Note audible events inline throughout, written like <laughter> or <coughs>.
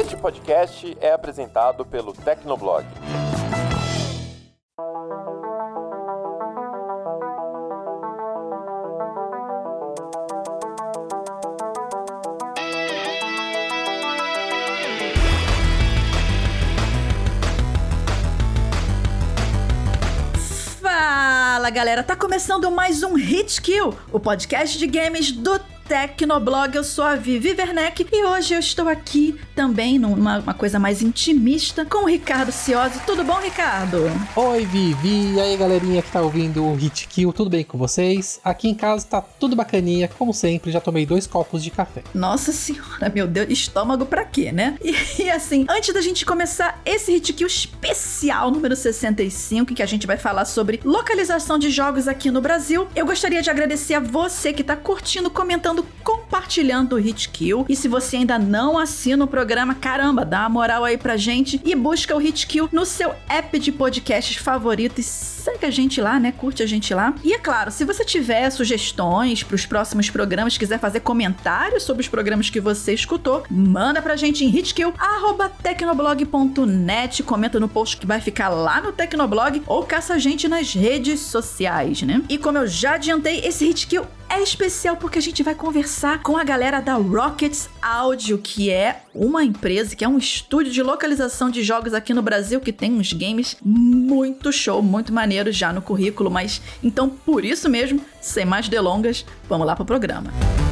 Este podcast é apresentado pelo Tecnoblog. Fala galera, tá começando mais um Hit Kill, o podcast de games do Tecnoblog. Eu sou a Vivi Werneck e hoje eu estou aqui também numa uma coisa mais intimista com o Ricardo Ciosi. Tudo bom, Ricardo? Oi, Vivi. E aí, galerinha que tá ouvindo o Hit Kill, tudo bem com vocês? Aqui em casa tá tudo bacaninha, como sempre, já tomei dois copos de café. Nossa senhora, meu Deus, estômago pra quê, né? E, e assim, antes da gente começar esse Hit Kill especial número 65, que a gente vai falar sobre localização de jogos aqui no Brasil, eu gostaria de agradecer a você que tá curtindo, comentando, compartilhando o Hit Kill. E se você ainda não assina o programa, caramba, dá uma moral aí pra gente e busca o Hit Kill no seu app de podcasts favorito e segue a gente lá, né? Curte a gente lá. E é claro, se você tiver sugestões pros próximos programas, quiser fazer comentários sobre os programas que você escutou, manda pra gente em hitkill@tecnoblog.net, comenta no post que vai ficar lá no Tecnoblog ou caça a gente nas redes sociais, né? E como eu já adiantei, esse Hitkill é especial porque a gente vai conversar com a galera da Rockets Audio, que é uma empresa, que é um estúdio de localização de jogos aqui no Brasil, que tem uns games muito show, muito já no currículo. Mas então, por isso mesmo, sem mais delongas, vamos lá pro programa. E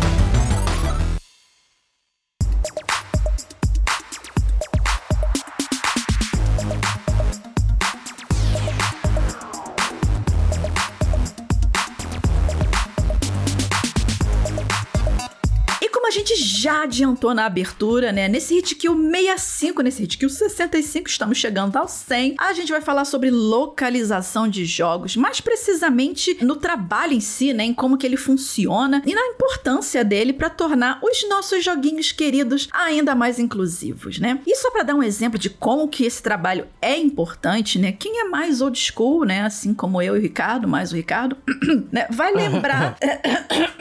adiantou na abertura, né? Nesse Hit Kill 65, nesse Hit Kill 65, estamos chegando ao 100. A gente vai falar sobre localização de jogos, mais precisamente no trabalho em si, né? Em como que ele funciona e na importância dele para tornar os nossos joguinhos queridos ainda mais inclusivos, né? E só para dar um exemplo de como que esse trabalho é importante, né? Quem é mais old school, né? Assim como eu e o Ricardo, mais o Ricardo, <clears throat> né? Vai lembrar. <laughs>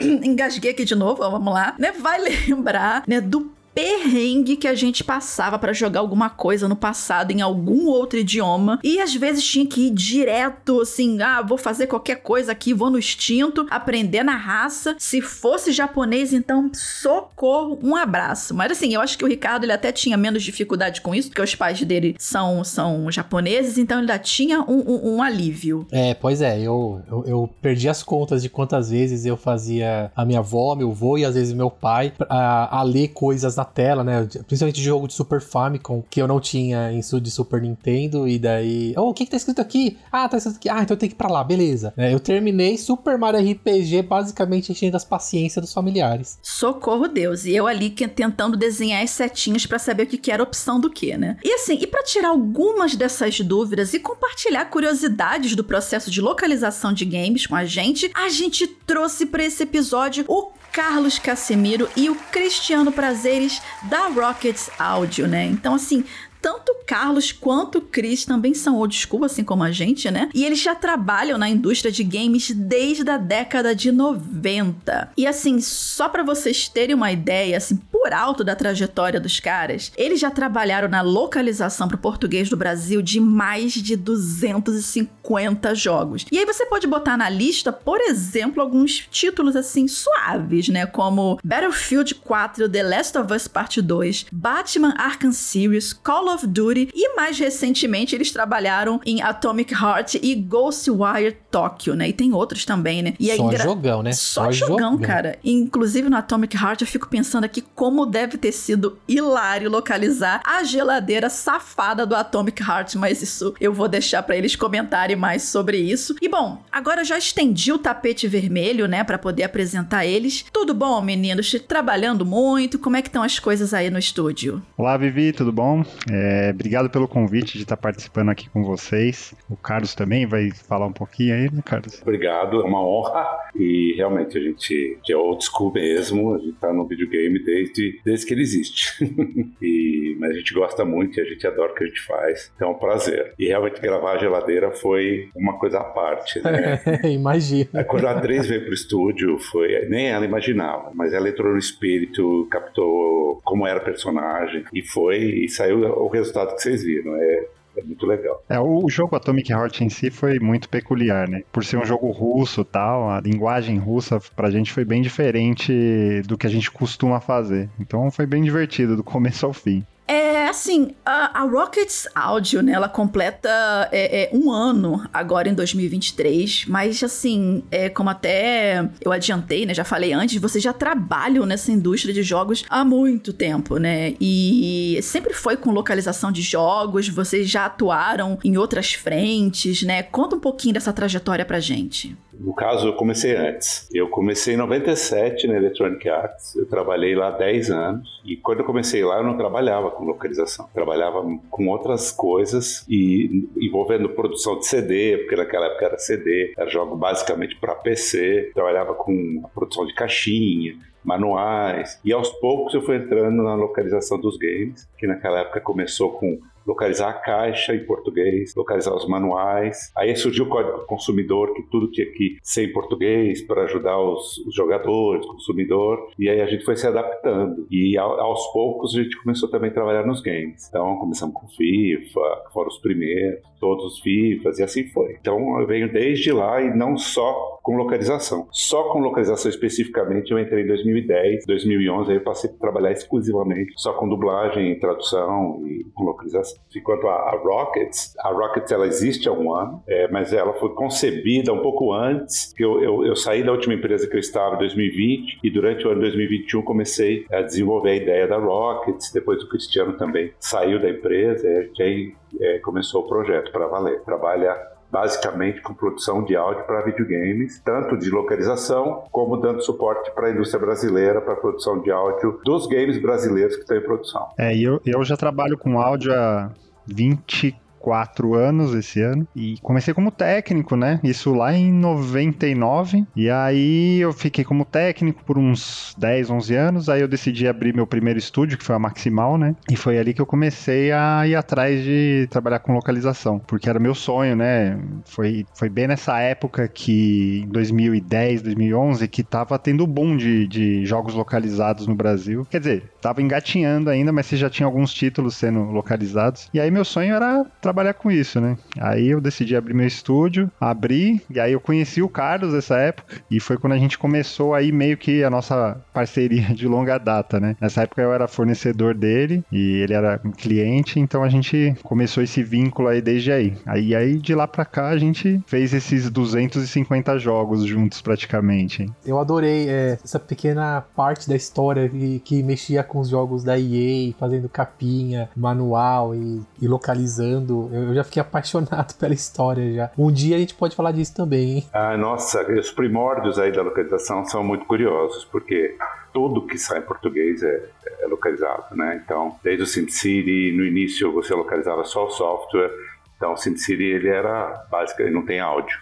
<coughs> Engasguei aqui de novo, vamos lá, né? Vai lembrar, né, do perrengue que a gente passava pra jogar alguma coisa no passado em algum outro idioma e às vezes tinha que ir direto assim, ah, vou fazer qualquer coisa aqui, vou no instinto, aprender na raça. Se fosse japonês, então socorro, um abraço. Mas assim, eu acho que o Ricardo ele até tinha menos dificuldade com isso, porque os pais dele são, são japoneses, então ele ainda tinha um, um, um alívio. É, pois é, eu, eu, eu perdi as contas de quantas vezes eu fazia a minha avó, meu avô e às vezes meu pai a, a ler coisas na tela, né? Principalmente jogo de Super Famicom, que eu não tinha em de Super Nintendo, e daí. Oh, o que, que tá escrito aqui? Ah, tá escrito aqui. Ah, então eu tenho que ir pra lá, beleza. É, eu terminei Super Mario RPG basicamente enchendo as paciências dos familiares. Socorro Deus. E eu ali tentando desenhar as setinhas pra saber o que, que era opção do que, né? E assim, e pra tirar algumas dessas dúvidas e compartilhar curiosidades do processo de localização de games com a gente, a gente trouxe pra esse episódio o Carlos Casemiro e o Cristiano Prazeres da Rockets Audio, né? Então, assim, tanto Carlos quanto Chris também são old school, assim como a gente, né? E eles já trabalham na indústria de games desde a década de 90. E assim, só pra vocês terem uma ideia, assim, por alto da trajetória dos caras, eles já trabalharam na localização pro português do Brasil de mais de 250 jogos. E aí você pode botar na lista, por exemplo, alguns títulos assim suaves, né? Como Battlefield 4, The Last of Us Part 2, Batman Arkham Series, Call of Duty e mais recentemente eles trabalharam em Atomic Heart e Ghostwire Tokyo, né? E tem outros também, né? E é Só engra- jogão, né? Só, jogão, cara. Inclusive no Atomic Heart eu fico pensando aqui como deve ter sido hilário localizar a geladeira safada do Atomic Heart, mas isso eu vou deixar pra eles comentarem mais sobre isso. E bom, agora eu já estendi o tapete vermelho, né, Pra poder apresentar eles. Tudo bom, meninos? Trabalhando muito? Como é que estão as coisas aí no estúdio? Olá, Vivi, tudo bom? É, obrigado pelo convite de estar participando aqui com vocês. O Carlos também vai falar um pouquinho aí. Né, Carlos? Obrigado, é uma honra. E realmente a gente é old school mesmo, a gente tá no videogame desde, desde que ele existe. <laughs> e, mas a gente gosta muito e a gente adora o que a gente faz. Então é um prazer. E realmente gravar a geladeira foi uma coisa à parte, né? <laughs> Imagina. Quando a Andrés veio pro estúdio, foi. Nem ela imaginava, mas ela entrou no espírito, captou como era a personagem e foi. E saiu o resultado que vocês viram. É, é muito legal. É, o jogo Atomic Heart em si foi muito peculiar, né? Por ser um jogo russo tal, a linguagem russa pra gente foi bem diferente do que a gente costuma fazer. Então foi bem divertido do começo ao fim. É assim, a, a Rockets Audio, né, ela completa é, é, um ano agora em 2023, mas assim, é, como até eu adiantei, né, já falei antes, vocês já trabalham nessa indústria de jogos há muito tempo, né, e sempre foi com localização de jogos, vocês já atuaram em outras frentes, né, conta um pouquinho dessa trajetória pra gente. No caso, eu comecei antes. Eu comecei em 97 na Electronic Arts. Eu trabalhei lá 10 anos. E quando eu comecei lá, eu não trabalhava com localização. Trabalhava com outras coisas e envolvendo produção de CD, porque naquela época era CD. Era jogo basicamente para PC. Trabalhava com a produção de caixinha, manuais. E aos poucos eu fui entrando na localização dos games, que naquela época começou com localizar a caixa em português, localizar os manuais. Aí surgiu o código do consumidor, que tudo tinha que ser em português para ajudar os, os jogadores, o consumidor. E aí a gente foi se adaptando. E aos poucos a gente começou também a trabalhar nos games. Então começamos com FIFA, foram os primeiros, todos os FIFAs e assim foi. Então eu venho desde lá e não só com localização. Só com localização especificamente eu entrei em 2010, 2011, aí eu passei a trabalhar exclusivamente só com dublagem, tradução e localização. Enquanto a, a Rockets, a Rockets ela existe há um ano, é, mas ela foi concebida um pouco antes. Que eu, eu, eu, saí da última empresa que eu estava em 2020 e durante o ano 2021 comecei a desenvolver a ideia da Rockets. Depois o Cristiano também saiu da empresa e aí é, começou o projeto para valer. Trabalha basicamente com produção de áudio para videogames, tanto de localização como dando suporte para a indústria brasileira para produção de áudio dos games brasileiros que estão em produção. É, eu, eu já trabalho com áudio há 20 quatro anos esse ano. E comecei como técnico, né? Isso lá em 99. E aí eu fiquei como técnico por uns 10, 11 anos. Aí eu decidi abrir meu primeiro estúdio, que foi a Maximal, né? E foi ali que eu comecei a ir atrás de trabalhar com localização, porque era meu sonho, né? Foi, foi bem nessa época que, em 2010, 2011, que tava tendo boom de, de jogos localizados no Brasil. Quer dizer, tava engatinhando ainda, mas você já tinha alguns títulos sendo localizados. E aí meu sonho era trabalhar trabalhar com isso, né? Aí eu decidi abrir meu estúdio, abri, e aí eu conheci o Carlos nessa época, e foi quando a gente começou aí meio que a nossa parceria <laughs> de longa data, né? Nessa época eu era fornecedor dele, e ele era cliente, então a gente começou esse vínculo aí desde aí. Aí, aí de lá pra cá a gente fez esses 250 jogos juntos praticamente. Eu adorei é, essa pequena parte da história que, que mexia com os jogos da EA, fazendo capinha, manual e, e localizando eu, já fiquei <laughs> apaixonado pela história já. Um dia a gente pode falar disso também, hein? Ah, nossa, os primórdios aí da localização são muito curiosos, porque tudo que sai em português é, é localizado, né? Então, desde o SimCity, no início você localizava só o software, então o SimCity ele era basicamente não tem áudio.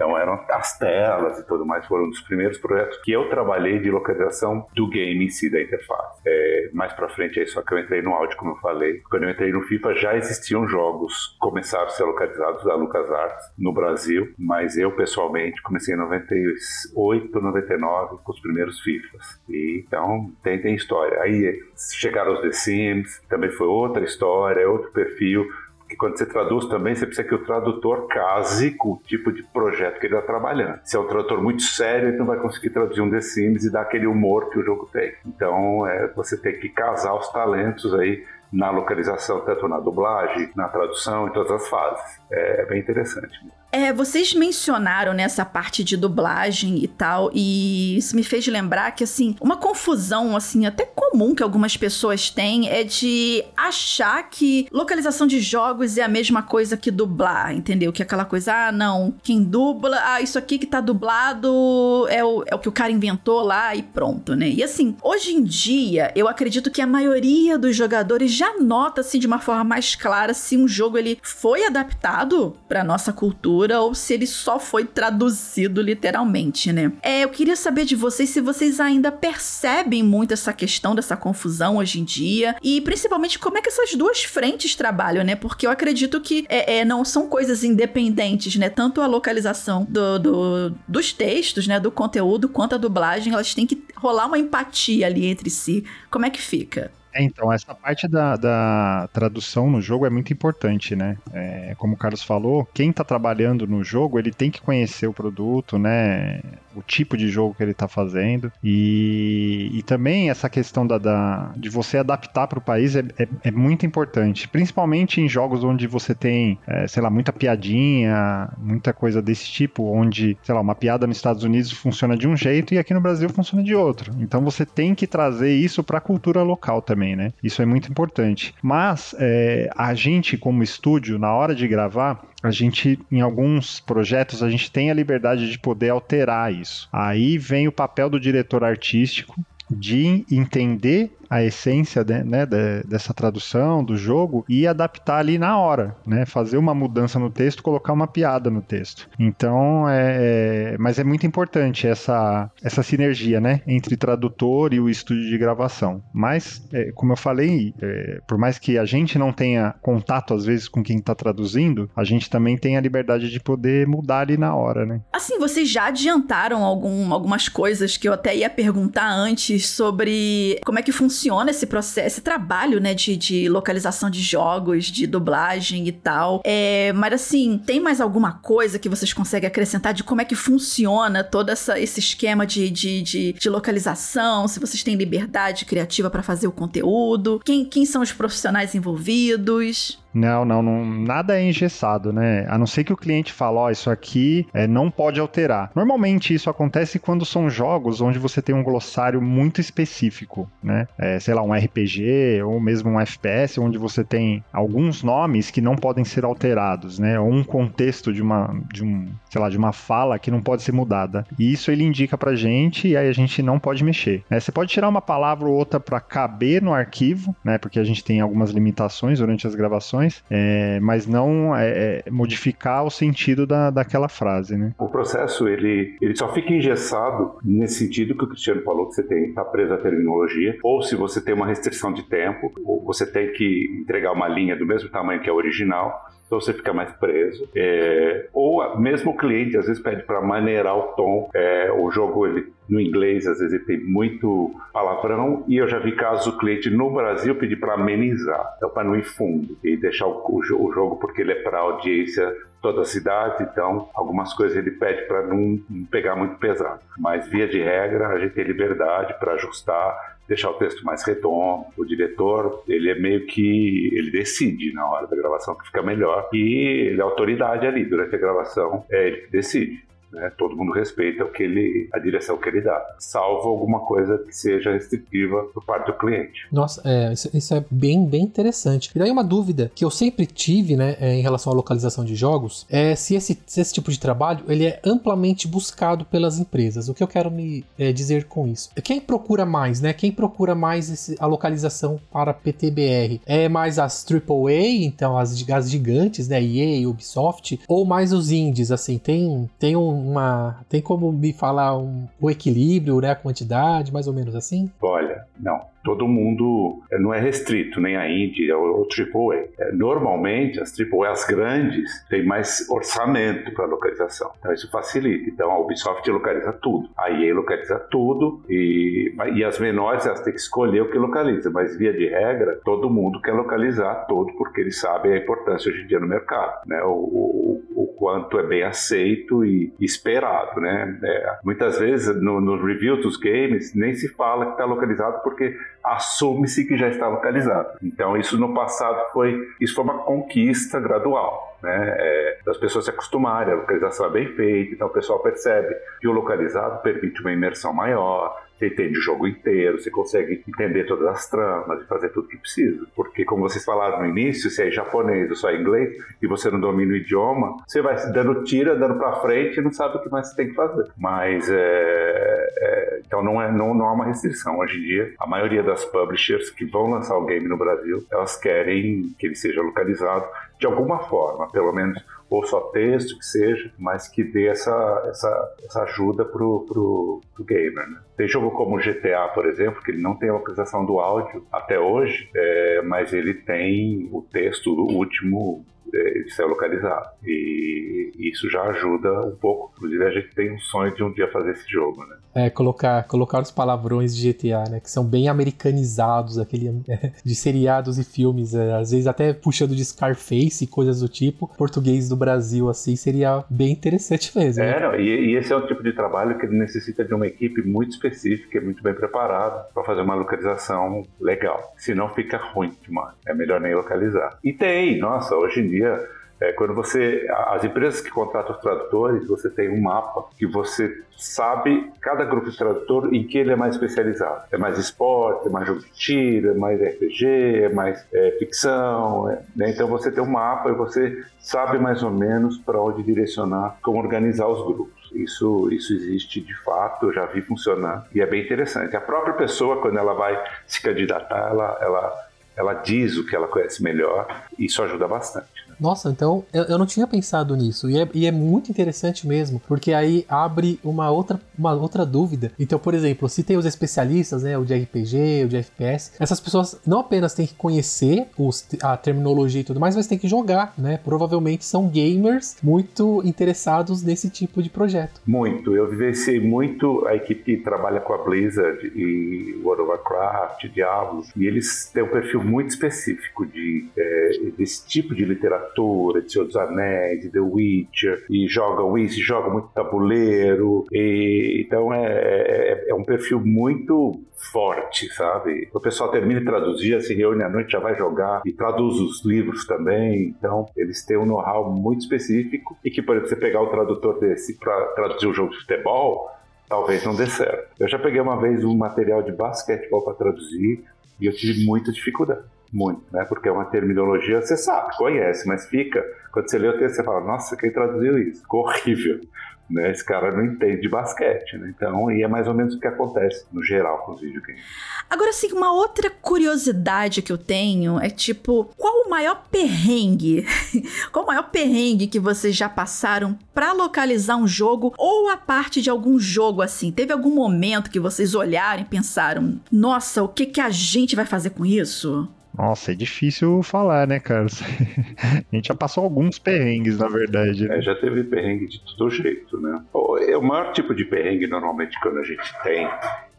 Então eram as telas e tudo mais, foram um dos primeiros projetos que eu trabalhei de localização do game em si, da interface. É, mais pra frente aí, só que eu entrei no áudio, como eu falei. Quando eu entrei no FIFA já existiam jogos, começaram a ser localizados da LucasArts no Brasil, mas eu pessoalmente comecei em 98, 99 com os primeiros FIFAs. E, então tem, tem história. Aí chegaram os The Sims, também foi outra história, outro perfil que quando você traduz também, você precisa que o tradutor case com o tipo de projeto que ele está trabalhando. Se é um tradutor muito sério, ele não vai conseguir traduzir um The Sims e dar aquele humor que o jogo tem. Então, é, você tem que casar os talentos aí na localização, tanto na dublagem, na tradução, em todas as fases. É, é bem interessante. É, vocês mencionaram nessa parte de dublagem e tal, e isso me fez lembrar que, assim, uma confusão, assim, até comum que algumas pessoas têm é de achar que localização de jogos é a mesma coisa que dublar, entendeu? Que é aquela coisa, ah, não, quem dubla, ah, isso aqui que tá dublado é o, é o que o cara inventou lá e pronto, né? E assim, hoje em dia, eu acredito que a maioria dos jogadores já nota, assim, de uma forma mais clara se um jogo ele foi adaptado pra nossa cultura cultura ou se ele só foi traduzido literalmente, né? É, eu queria saber de vocês se vocês ainda percebem muito essa questão dessa confusão hoje em dia e principalmente como é que essas duas frentes trabalham, né? Porque eu acredito que é, é, não são coisas independentes, né? Tanto a localização do, do, dos textos, né? Do conteúdo quanto a dublagem, elas têm que rolar uma empatia ali entre si. Como é que fica? É, então, essa parte da, da, tradução no jogo é muito importante, né? É, como o Carlos falou, quem está trabalhando no jogo, ele tem que conhecer o produto, né? o tipo de jogo que ele está fazendo. E, e também essa questão da, da de você adaptar para o país é, é, é, muito importante, principalmente em jogos onde você tem, é, sei lá, muita piadinha, muita coisa desse tipo, onde, sei lá, uma piada nos Estados Unidos funciona de um jeito e aqui no Brasil funciona de outro. Então você tem que trazer isso para a cultura local também, né? Isso é muito importante. Mas é, a gente, como estúdio, na hora de gravar, a gente, em alguns projetos, a gente tem a liberdade de poder alterar isso. Aí vem o papel do diretor artístico de entender a essência de, né, de, dessa tradução do jogo e adaptar ali na hora, né? Fazer uma mudança no texto, colocar uma piada no texto. Então, é, é, mas é muito importante essa, essa sinergia, né? Entre tradutor e o estúdio de gravação. Mas, é, como eu falei, é, por mais que a gente não tenha contato às vezes com quem está traduzindo, a gente também tem a liberdade de poder mudar ali na hora, né? Assim, vocês já adiantaram algum, algumas coisas que eu até ia perguntar antes sobre como é que funciona funciona esse processo, esse trabalho, né, de, de localização de jogos, de dublagem e tal. É, mas assim, tem mais alguma coisa que vocês conseguem acrescentar de como é que funciona todo essa, esse esquema de, de, de, de localização? Se vocês têm liberdade criativa para fazer o conteúdo? Quem, quem são os profissionais envolvidos? Não, não, não, nada é engessado, né? A não ser que o cliente fale, ó, oh, isso aqui é, não pode alterar. Normalmente isso acontece quando são jogos onde você tem um glossário muito específico, né? É, sei lá, um RPG ou mesmo um FPS, onde você tem alguns nomes que não podem ser alterados, né? Ou um contexto de uma, de um, sei lá, de uma fala que não pode ser mudada. E isso ele indica pra gente e aí a gente não pode mexer. Né? Você pode tirar uma palavra ou outra para caber no arquivo, né? Porque a gente tem algumas limitações durante as gravações é, mas não é, é, modificar o sentido da, daquela frase, né? O processo, ele, ele só fica engessado nesse sentido que o Cristiano falou, que você tem está preso à terminologia, ou se você tem uma restrição de tempo, ou você tem que entregar uma linha do mesmo tamanho que a original, então você fica mais preso. É, ou mesmo o cliente às vezes pede para maneirar o tom. É, o jogo ele, no inglês às vezes ele tem muito palavrão e eu já vi casos do cliente no Brasil pedir para amenizar, então para não ir fundo e deixar o, o, o jogo porque ele é para audiência toda a cidade, então algumas coisas ele pede para não, não pegar muito pesado. Mas via de regra a gente tem liberdade para ajustar deixar o texto mais redondo. O diretor, ele é meio que ele decide na hora da gravação que fica melhor e ele é autoridade ali durante a gravação, é ele que decide. Né? Todo mundo respeita o que ele, a direção que ele dá, salvo alguma coisa que seja restritiva por parte do cliente. Nossa, é, isso, isso, é bem, bem interessante. E daí uma dúvida que eu sempre tive, né, é, em relação à localização de jogos, é se esse, se esse tipo de trabalho ele é amplamente buscado pelas empresas. O que eu quero me é, dizer com isso? Quem procura mais, né? Quem procura mais esse, a localização para PTBR? É mais as AAA, então as, as gigantes, né, EA, Ubisoft, ou mais os indies, assim, tem, tem um uma. Tem como me falar um, o equilíbrio, né? A quantidade, mais ou menos assim? Olha, não todo mundo é, não é restrito, nem a Indy ou, o AAA. Normalmente, as AAA, as grandes, têm mais orçamento para localização. Então, isso facilita. Então, a Ubisoft localiza tudo. A EA localiza tudo e, e as menores, elas têm que escolher o que localiza. Mas, via de regra, todo mundo quer localizar tudo porque eles sabem a importância hoje em dia no mercado, né? O, o, o quanto é bem aceito e esperado, né? É, muitas vezes, no, no review dos games, nem se fala que está localizado porque assume-se que já está localizado. Então isso no passado foi isso foi uma conquista gradual, né? É, das pessoas se acostumarem, a localização é bem feita, então o pessoal percebe que o localizado permite uma imersão maior, você entende o jogo inteiro, você consegue entender todas as tramas e fazer tudo que precisa. Porque, como vocês falaram no início, se é japonês ou só inglês e você não domina o idioma, você vai dando tira, dando para frente e não sabe o que mais você tem que fazer. Mas é, é, então não, é, não, não há uma restrição. Hoje em dia, a maioria das publishers que vão lançar o game no Brasil, elas querem que ele seja localizado de alguma forma, pelo menos ou só texto que seja, mas que dê essa, essa, essa ajuda pro, pro, pro gamer. Né? Tem jogo como GTA, por exemplo, que ele não tem a localização do áudio até hoje, é, mas ele tem o texto do último é, de ser localizado. E isso já ajuda um pouco. Inclusive, a gente tem um sonho de um dia fazer esse jogo, né? É, colocar, colocar os palavrões de GTA, né? Que são bem americanizados, aquele, é, <laughs> de seriados e filmes, é, às vezes até puxando de Scarface e coisas do tipo. Português do Brasil, assim, seria bem interessante mesmo. Né? É, não, e, e, esse é um tipo de trabalho que necessita de uma equipe muito específica e muito bem preparada para fazer uma localização legal. Senão fica ruim demais. É melhor nem localizar. E tem, nossa, hoje em dia é, quando você. As empresas que contratam os tradutores, você tem um mapa que você sabe cada grupo de tradutor em que ele é mais especializado. É mais esporte, é mais jogo de tiro, é mais RPG, é mais é, ficção. É, né? Então você tem um mapa e você sabe mais ou menos para onde direcionar, como organizar os grupos. Isso, isso existe de fato, eu já vi funcionar e é bem interessante. A própria pessoa, quando ela vai se candidatar, ela, ela, ela diz o que ela conhece melhor, e isso ajuda bastante. Nossa, então eu, eu não tinha pensado nisso. E é, e é, muito interessante mesmo, porque aí abre uma outra, uma outra dúvida. Então, por exemplo, se tem os especialistas, né? O de RPG, o de FPS, essas pessoas não apenas têm que conhecer os, a terminologia e tudo mais, mas têm que jogar, né? Provavelmente são gamers muito interessados nesse tipo de projeto. Muito. Eu vivenciei muito a equipe que trabalha com a Blizzard e World of Warcraft, Diablo, e eles têm um perfil muito específico de, é, desse tipo de literatura literatura, de Senhor dos Anéis, de The Witcher, e jogam isso, jogam muito tabuleiro, e, então é, é, é um perfil muito forte, sabe? O pessoal termina de traduzir, se reúne à noite, já vai jogar e traduz os livros também. Então, eles têm um know-how muito específico e que, por exemplo, você pegar o tradutor desse para traduzir um jogo de futebol, talvez não dê certo. Eu já peguei uma vez um material de basquetebol para traduzir e eu tive muita dificuldade muito, né? Porque é uma terminologia, você sabe, conhece, mas fica. Quando você lê o texto, você fala, nossa, quem traduziu isso? Ficou horrível. <laughs> Né? Esse cara não entende de basquete, né? Então, e é mais ou menos o que acontece no geral com os videogames. Agora, assim, uma outra curiosidade que eu tenho é tipo, qual o maior perrengue? <laughs> qual o maior perrengue que vocês já passaram para localizar um jogo ou a parte de algum jogo assim? Teve algum momento que vocês olharam e pensaram, nossa, o que que a gente vai fazer com isso? Nossa, é difícil falar, né, cara? <laughs> a gente já passou alguns perrengues, na verdade. Né? É, já teve perrengue de todo jeito, né? O maior tipo de perrengue, normalmente, quando a gente tem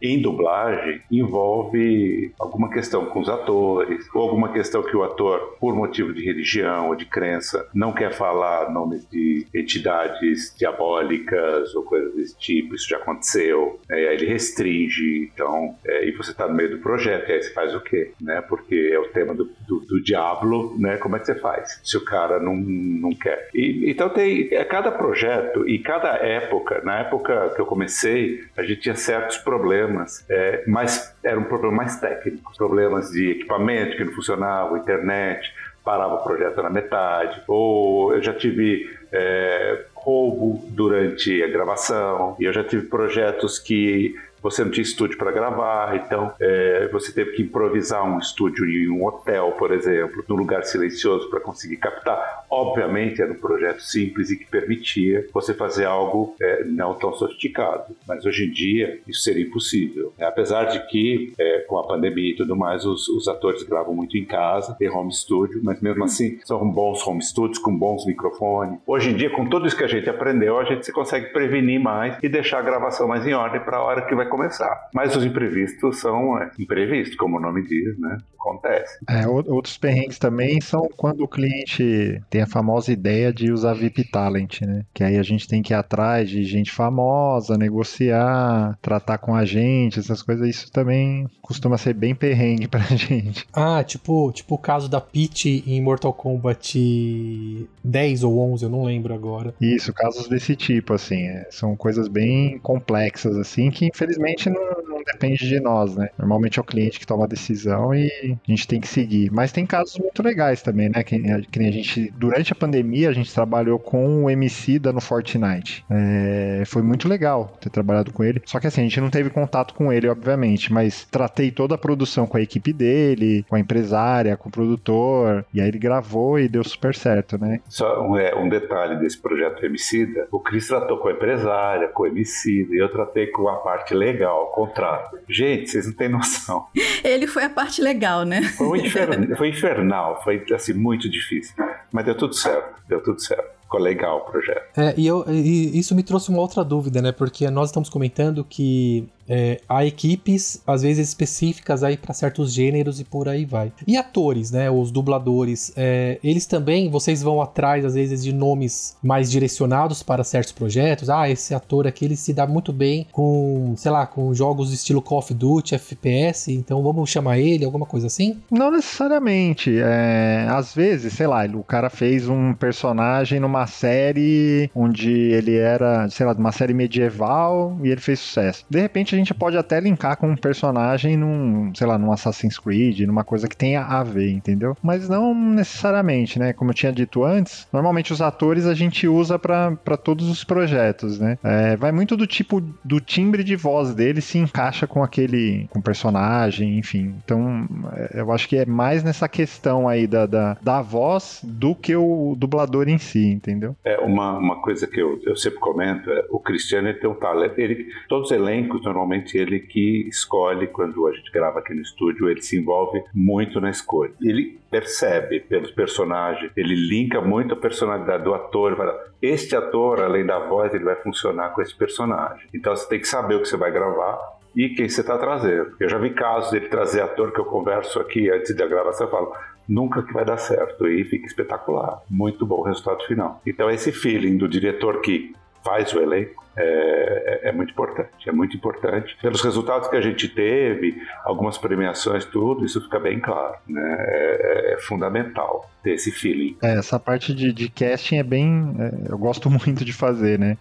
em dublagem envolve alguma questão com os atores, ou alguma questão que o ator, por motivo de religião ou de crença, não quer falar nomes de entidades diabólicas ou coisas desse tipo. Isso já aconteceu. É, aí ele restringe, então, é, e você está no meio do projeto, e aí você faz o quê? Né? Porque é o tema do, do, do diabo, né? Como é que você faz? Se o cara não, não quer. E, então tem é, cada projeto e cada época, na época que eu comecei, a gente tinha certos problemas problemas, é, mas era um problema mais técnico, problemas de equipamento que não funcionava, internet, parava o projeto na metade, ou eu já tive é, roubo durante a gravação, e eu já tive projetos que você não tinha estúdio para gravar, então é, você teve que improvisar um estúdio em um hotel, por exemplo, num lugar silencioso para conseguir captar. Obviamente era um projeto simples e que permitia você fazer algo é, não tão sofisticado, mas hoje em dia isso seria impossível. É, apesar de que é, com a pandemia e tudo mais, os, os, atores gravam muito em casa, tem home studio, mas mesmo assim são bons home studios com bons microfones. Hoje em dia, com tudo isso que a gente aprendeu, a gente se consegue prevenir mais e deixar a gravação mais em ordem para a hora que vai começar. Mas os imprevistos são é, imprevistos, como o nome diz, né? Acontece. É, outros perrengues também são quando o cliente tem a famosa ideia de usar VIP Talent, né? Que aí a gente tem que ir atrás de gente famosa, negociar, tratar com a gente, essas coisas. Isso também costuma ser bem perrengue <laughs> pra gente. Ah, tipo, tipo o caso da Peach em Mortal Kombat 10 ou 11, eu não lembro agora. Isso, casos desse tipo, assim. É, são coisas bem complexas, assim, que infelizmente não, depende de nós, né? Normalmente é o cliente que toma a decisão e a gente tem que seguir. Mas tem casos muito legais também, né? Que, que nem a gente, durante a pandemia, a gente trabalhou com o MC da no Fortnite. É, foi muito legal ter trabalhado com ele. Só que assim, a gente não teve contato com ele, obviamente, mas tratei toda a produção com a equipe dele, com a empresária, com o produtor, e aí ele gravou e deu super certo, né? Só um, é, um detalhe desse projeto Emicida, o Cris tratou com a empresária, com o Emicida, e eu tratei com a parte legal, o contrato. Gente, vocês não têm noção. Ele foi a parte legal, né? Foi, um infer... <laughs> foi infernal, foi assim, muito difícil. Mas deu tudo certo, deu tudo certo ficou legal o projeto. É, e, eu, e isso me trouxe uma outra dúvida, né? Porque nós estamos comentando que é, há equipes, às vezes específicas aí para certos gêneros e por aí vai. E atores, né? Os dubladores, é, eles também, vocês vão atrás às vezes de nomes mais direcionados para certos projetos. Ah, esse ator aqui ele se dá muito bem com, sei lá, com jogos estilo Call of Duty, FPS, então vamos chamar ele, alguma coisa assim? Não necessariamente. É, às vezes, sei lá, o cara fez um personagem numa série onde ele era, sei lá, uma série medieval e ele fez sucesso. De repente a gente pode até linkar com um personagem num, sei lá, num Assassin's Creed, numa coisa que tenha a ver, entendeu? Mas não necessariamente, né? Como eu tinha dito antes, normalmente os atores a gente usa para todos os projetos, né? É, vai muito do tipo do timbre de voz dele se encaixa com aquele com personagem, enfim. Então, é, eu acho que é mais nessa questão aí da, da, da voz do que o dublador em si, entendeu? É uma, uma coisa que eu, eu sempre comento, é, o Cristiano ele tem um talento, ele, todos os elencos normalmente normalmente ele que escolhe quando a gente grava aqui no estúdio, ele se envolve muito na escolha. Ele percebe pelos personagens, ele linka muito a personalidade do ator, fala, este ator, além da voz, ele vai funcionar com esse personagem. Então você tem que saber o que você vai gravar e quem você está trazendo. Eu já vi casos dele trazer ator que eu converso aqui antes da gravação, eu falo, nunca que vai dar certo e fica espetacular, muito bom o resultado final. Então esse feeling do diretor que faz o elenco é, é, é, muito importante. É muito importante. Pelos resultados que a gente teve, algumas premiações, tudo, isso fica bem claro. Né? É, é, é fundamental ter esse feeling. É, essa parte de, de casting é bem. É, eu gosto <laughs> muito de fazer, né?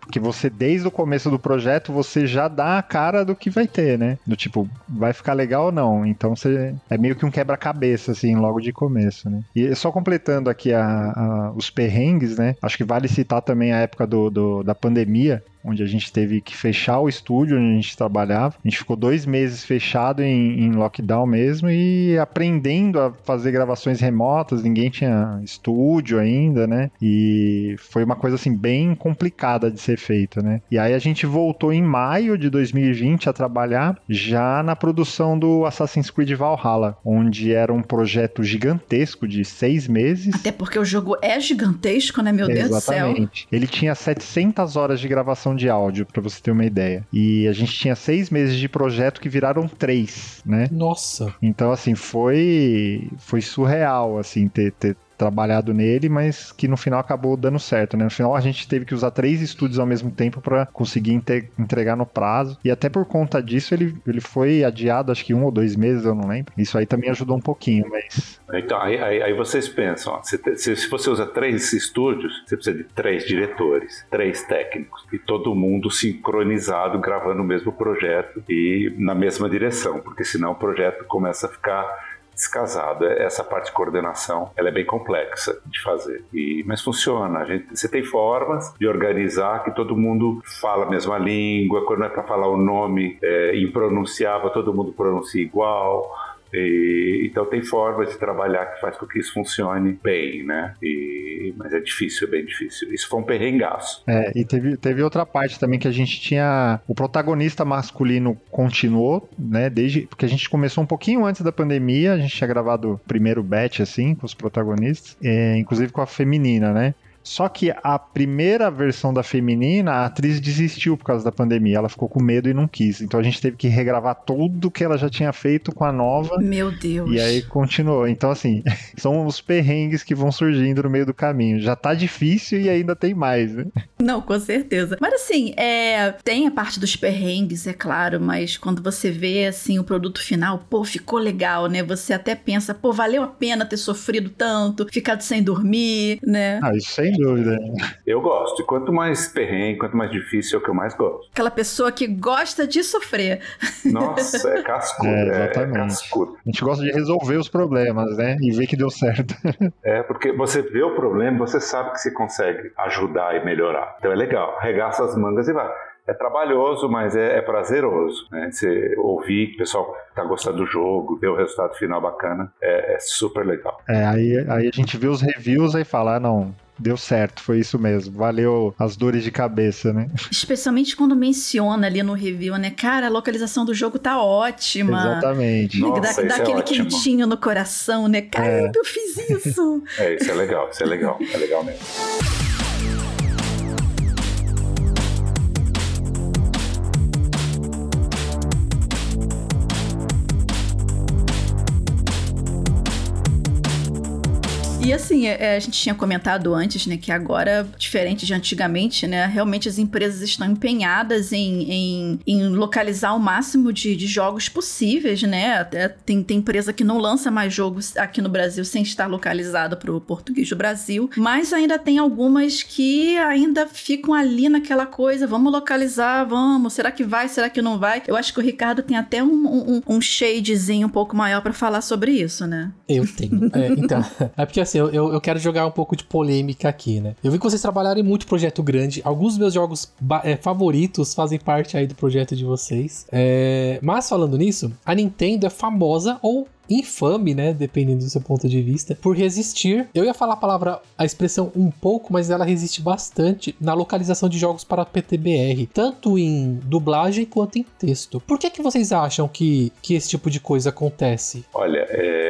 porque você, desde o começo do projeto, você já dá a cara do que vai ter, né? Do tipo, vai ficar legal ou não. Então você. É meio que um quebra-cabeça, assim, logo de começo, né? E só completando aqui a, a, os perrengues, né? Acho que vale citar também a época do, do da pandemia, onde a gente teve que fechar o estúdio onde a gente trabalhava. A gente ficou dois meses fechado em, em, lockdown mesmo e aprendendo a fazer gravações remotas. Ninguém tinha estúdio ainda, né? E foi uma coisa assim bem complicada de ser feita, né? E aí a gente voltou em maio de 2020 a trabalhar já na produção do Assassin's Creed Valhalla, onde era um projeto gigantesco de seis meses. Até porque o jogo é gigantesco, né? Meu Exatamente. Deus do céu. Ele tinha 700 horas de gravação de áudio, para você ter uma ideia. E a gente tinha seis meses de projeto que viraram três, né? Nossa! Então, assim, foi, foi surreal, assim, ter, ter trabalhado nele, mas que no final acabou dando certo, né? No final a gente teve que usar três estúdios ao mesmo tempo para conseguir entregar no prazo. E até por conta disso ele, ele foi adiado, acho que um ou dois meses, eu não lembro. Isso aí também ajudou um pouquinho, mas. Então, aí, aí, aí vocês pensam, ó, se, se, você usa três estúdios, você precisa de três diretores, três técnicos, e todo mundo sincronizado gravando o mesmo projeto e na mesma direção, porque senão o projeto começa a ficar descasado. Essa parte de coordenação ela é bem complexa de fazer, e, mas funciona. A gente, você tem formas de organizar que todo mundo fala a mesma língua, quando é para falar o nome é, impronunciável, todo mundo pronuncia igual e, então tem formas de trabalhar que faz com que isso funcione bem, né? E, mas é difícil, é bem difícil. Isso foi um perrengaço. É, e teve, teve outra parte também que a gente tinha. O protagonista masculino continuou, né? Desde. Porque a gente começou um pouquinho antes da pandemia, a gente tinha gravado o primeiro batch, assim, com os protagonistas, é, inclusive com a feminina, né? Só que a primeira versão da feminina, a atriz desistiu por causa da pandemia. Ela ficou com medo e não quis. Então a gente teve que regravar tudo que ela já tinha feito com a nova. Meu Deus. E aí continuou. Então, assim, <laughs> são os perrengues que vão surgindo no meio do caminho. Já tá difícil e ainda tem mais, né? Não, com certeza. Mas assim, é, tem a parte dos perrengues, é claro, mas quando você vê assim o produto final, pô, ficou legal, né? Você até pensa, pô, valeu a pena ter sofrido tanto, ficado sem dormir, né? Ah, isso sem dúvida. Eu gosto. E quanto mais perrengue, quanto mais difícil é o que eu mais gosto. Aquela pessoa que gosta de sofrer. Nossa, é <laughs> cascudo. É, é, exatamente. cascudo. A gente gosta de resolver os problemas, né? E ver que deu certo. <laughs> É, porque você vê o problema, você sabe que você consegue ajudar e melhorar. Então é legal. Regaça as mangas e vai. É trabalhoso, mas é, é prazeroso. Né? Você ouvir que o pessoal tá gostando do jogo, ver o resultado final bacana, é, é super legal. É, aí, aí a gente vê os reviews e fala, ah, não, deu certo, foi isso mesmo. Valeu as dores de cabeça, né? <laughs> Especialmente quando menciona ali no review, né? Cara, a localização do jogo tá ótima. Exatamente. Nossa, dá, dá é aquele ótimo. quentinho no coração, né? Caramba, eu fiz isso. <laughs> É, isso é legal, isso é legal, é legal mesmo. E assim, é, a gente tinha comentado antes, né, que agora, diferente de antigamente, né, realmente as empresas estão empenhadas em, em, em localizar o máximo de, de jogos possíveis, né? Tem, tem empresa que não lança mais jogos aqui no Brasil sem estar localizada para o português do Brasil, mas ainda tem algumas que ainda ficam ali naquela coisa, vamos localizar, vamos, será que vai, será que não vai? Eu acho que o Ricardo tem até um, um, um shadezinho um pouco maior para falar sobre isso, né? Eu tenho. É, então, <laughs> é porque assim, eu, eu, eu quero jogar um pouco de polêmica aqui, né? Eu vi que vocês trabalharam em muito projeto grande. Alguns dos meus jogos é, favoritos fazem parte aí do projeto de vocês. É, mas falando nisso, a Nintendo é famosa ou infame, né, dependendo do seu ponto de vista, por resistir. Eu ia falar a palavra, a expressão um pouco, mas ela resiste bastante na localização de jogos para PTBR, tanto em dublagem quanto em texto. Por que que vocês acham que, que esse tipo de coisa acontece? Olha, é,